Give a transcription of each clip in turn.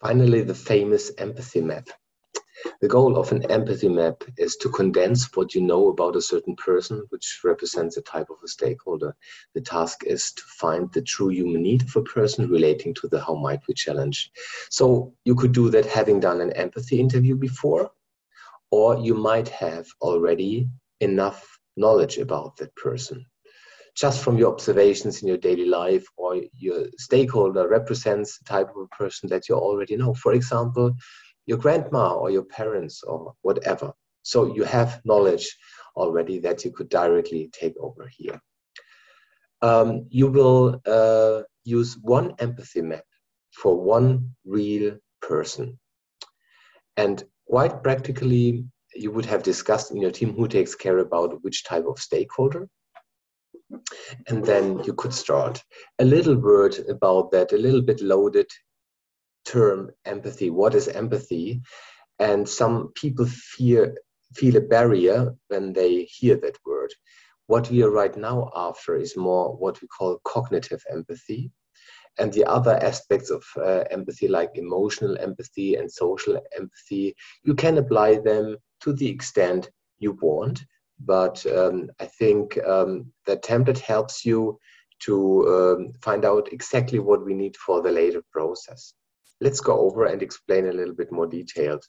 Finally, the famous empathy map. The goal of an empathy map is to condense what you know about a certain person, which represents a type of a stakeholder. The task is to find the true human need of a person relating to the how might we challenge. So you could do that having done an empathy interview before, or you might have already enough knowledge about that person just from your observations in your daily life or your stakeholder represents the type of person that you already know. For example, your grandma or your parents or whatever. So you have knowledge already that you could directly take over here. Um, you will uh, use one empathy map for one real person. And quite practically, you would have discussed in your team who takes care about which type of stakeholder and then you could start. A little word about that, a little bit loaded term empathy. What is empathy? And some people fear feel a barrier when they hear that word. What we are right now after is more what we call cognitive empathy. And the other aspects of uh, empathy, like emotional empathy and social empathy, you can apply them to the extent you want but um, I think um, the template helps you to um, find out exactly what we need for the later process. Let's go over and explain a little bit more detailed.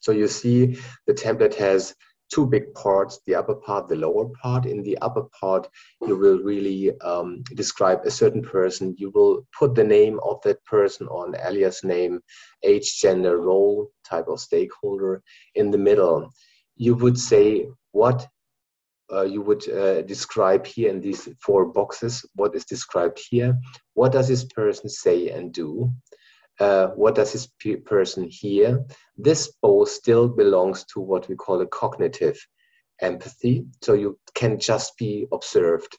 So you see the template has two big parts, the upper part, the lower part. In the upper part, you will really um, describe a certain person. You will put the name of that person on alias name, age, gender, role, type of stakeholder. In the middle, you would say what uh, you would uh, describe here in these four boxes what is described here. What does this person say and do? Uh, what does this person hear? This both still belongs to what we call a cognitive empathy. So you can just be observed.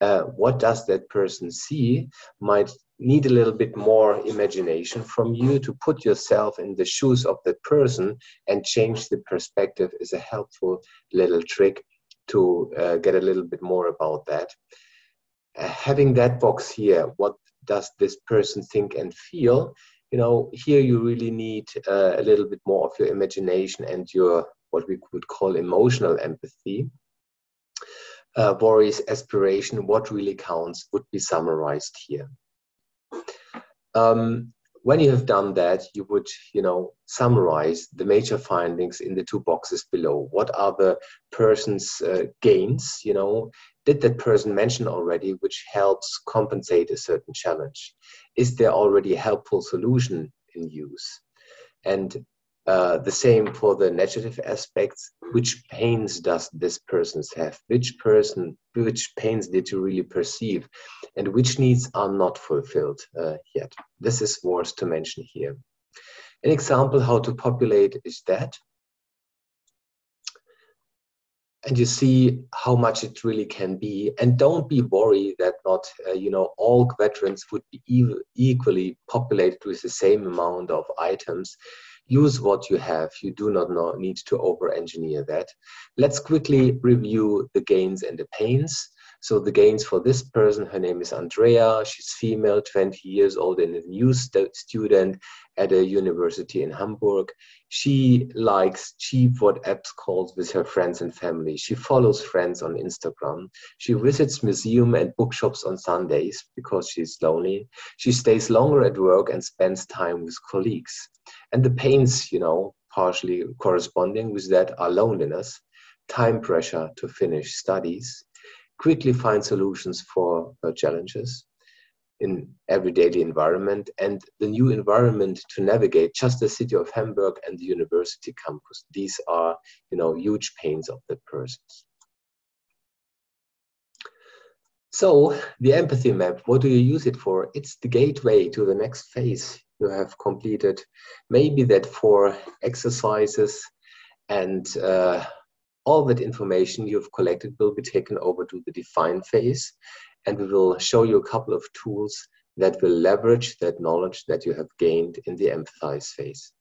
Uh, what does that person see might need a little bit more imagination from you to put yourself in the shoes of that person and change the perspective is a helpful little trick to uh, get a little bit more about that. Uh, having that box here, what does this person think and feel? You know, here you really need uh, a little bit more of your imagination and your what we would call emotional empathy. Uh, worries, aspiration, what really counts would be summarized here. Um, when you have done that, you would, you know, summarize the major findings in the two boxes below. What are the person's uh, gains? You know, did that person mention already, which helps compensate a certain challenge? Is there already a helpful solution in use? And uh, the same for the negative aspects. Which pains does this person have? Which person, which pains did you really perceive? And which needs are not fulfilled uh, yet? This is worth to mention here. An example how to populate is that. And you see how much it really can be. And don't be worried that not, uh, you know, all veterans would be equally populated with the same amount of items use what you have. You do not know, need to over engineer that. Let's quickly review the gains and the pains. So the gains for this person, her name is Andrea. She's female, 20 years old, and a new st student at a university in Hamburg. She likes cheap WhatsApp calls with her friends and family. She follows friends on Instagram. She visits museum and bookshops on Sundays because she's lonely. She stays longer at work and spends time with colleagues. And the pains, you know, partially corresponding with that are loneliness, time pressure to finish studies, quickly find solutions for uh, challenges in every daily environment and the new environment to navigate just the city of hamburg and the university campus. These are you know huge pains of the persons. So the empathy map what do you use it for? It's the gateway to the next phase you have completed maybe that four exercises and uh, all that information you've collected will be taken over to the define phase and we will show you a couple of tools that will leverage that knowledge that you have gained in the empathize phase.